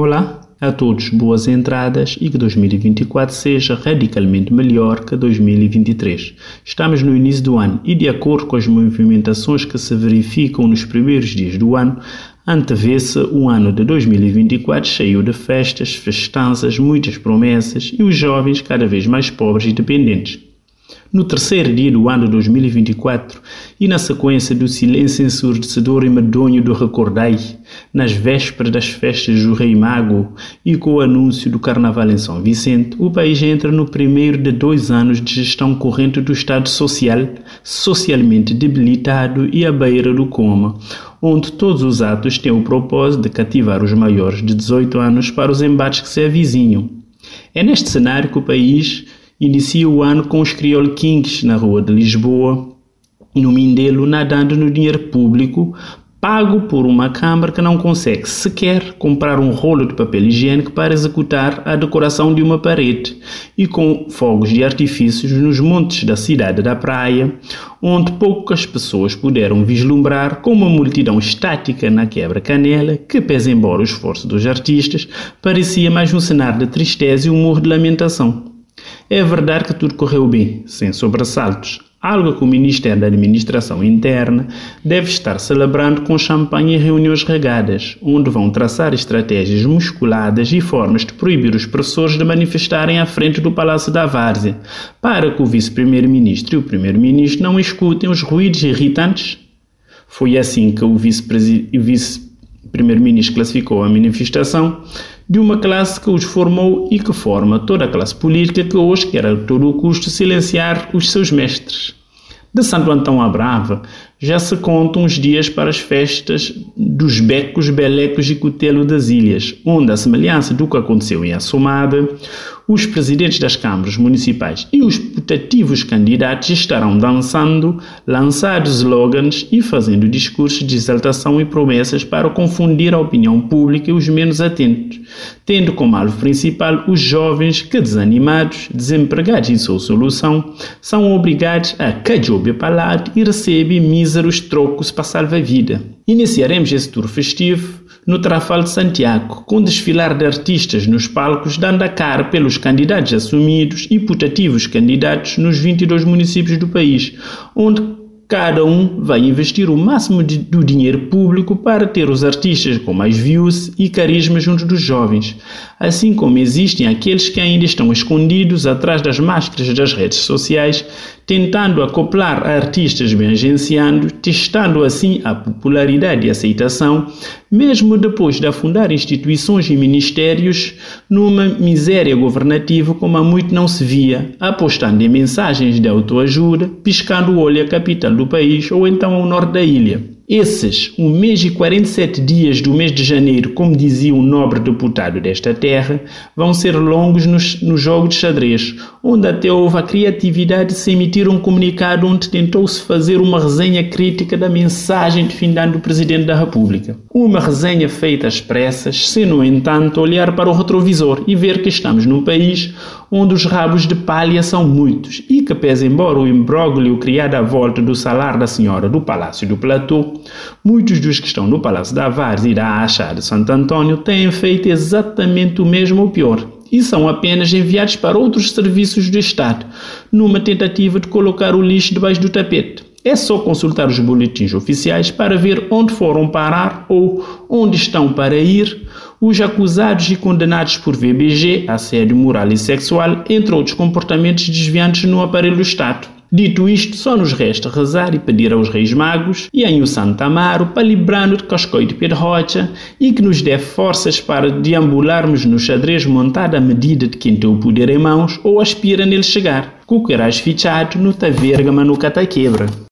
Olá a todos, boas entradas e que 2024 seja radicalmente melhor que 2023. Estamos no início do ano e, de acordo com as movimentações que se verificam nos primeiros dias do ano, antevê-se um ano de 2024 cheio de festas, festanças, muitas promessas e os jovens cada vez mais pobres e dependentes. No terceiro dia do ano 2024 e na sequência do silêncio ensurdecedor e medonho do Recordai, nas vésperas das festas do Rei Mago e com o anúncio do Carnaval em São Vicente, o país entra no primeiro de dois anos de gestão corrente do Estado Social, socialmente debilitado e à beira do coma, onde todos os atos têm o propósito de cativar os maiores de 18 anos para os embates que se avizinham. É neste cenário que o país inicia o ano com os Criol Kings na rua de Lisboa, no Mindelo, nadando no dinheiro público, pago por uma Câmara que não consegue sequer comprar um rolo de papel higiênico para executar a decoração de uma parede, e com fogos de artifícios nos montes da cidade da praia, onde poucas pessoas puderam vislumbrar com uma multidão estática na quebra-canela, que, pese embora o esforço dos artistas, parecia mais um cenário de tristeza e humor de lamentação. É verdade que tudo correu bem, sem sobressaltos, algo que o Ministério da Administração Interna deve estar celebrando com champanhe e reuniões regadas, onde vão traçar estratégias musculadas e formas de proibir os professores de manifestarem à frente do Palácio da Várzea, para que o Vice-Primeiro-Ministro e o Primeiro-Ministro não escutem os ruídos irritantes. Foi assim que o Vice-Primeiro-Ministro classificou a manifestação de uma classe que os formou e que forma toda a classe política que hoje quer a todo o custo silenciar os seus mestres. De Santo Antão à Brava, já se contam os dias para as festas dos becos, belecos e cutelo das ilhas, onde, à semelhança do que aconteceu em Assomada, os presidentes das câmaras municipais e os putativos candidatos estarão dançando, lançando slogans e fazendo discursos de exaltação e promessas para confundir a opinião pública e os menos atentos, tendo como alvo principal os jovens que, desanimados, desempregados e sem solução, são obrigados a cajobe palado e recebem míseros trocos para salvar-vida. Iniciaremos esse tour festivo no Trafal de Santiago, com desfilar de artistas nos palcos, dando a cara pelos candidatos assumidos e putativos candidatos nos 22 municípios do país, onde Cada um vai investir o máximo de, do dinheiro público para ter os artistas com mais views e carisma junto dos jovens, assim como existem aqueles que ainda estão escondidos atrás das máscaras das redes sociais, tentando acoplar artistas bem agenciando, testando assim a popularidade e aceitação, mesmo depois de afundar instituições e ministérios numa miséria governativa como há muito não se via, apostando em mensagens de autoajuda, piscando o olho à capital do país ou então ao norte da ilha. Esses, um mês e 47 dias do mês de janeiro, como dizia um nobre deputado desta terra, vão ser longos no, no jogo de xadrez, onde até houve a criatividade de se emitir um comunicado onde tentou-se fazer uma resenha crítica da mensagem de findando do Presidente da República. Uma resenha feita às pressas, sem, no entanto, olhar para o retrovisor e ver que estamos num país onde os rabos de palha são muitos e que, pese embora o imbróglio criado à volta do salário da Senhora do Palácio do Platô, Muitos dos que estão no Palácio da Vars e da Acha de Santo Antônio têm feito exatamente o mesmo ou pior e são apenas enviados para outros serviços do Estado, numa tentativa de colocar o lixo debaixo do tapete. É só consultar os boletins oficiais para ver onde foram parar ou onde estão para ir os acusados e condenados por VBG, assédio moral e sexual, entre outros comportamentos desviantes no aparelho do Estado. Dito isto, só nos resta rezar e pedir aos Reis Magos e a Santo Amaro para de Cascoio de Pedro Rocha e que nos dê forças para deambularmos no xadrez montado à medida de quem tem o poder em mãos ou aspira nele chegar. Cucarás fichado no taverga no cataquebra.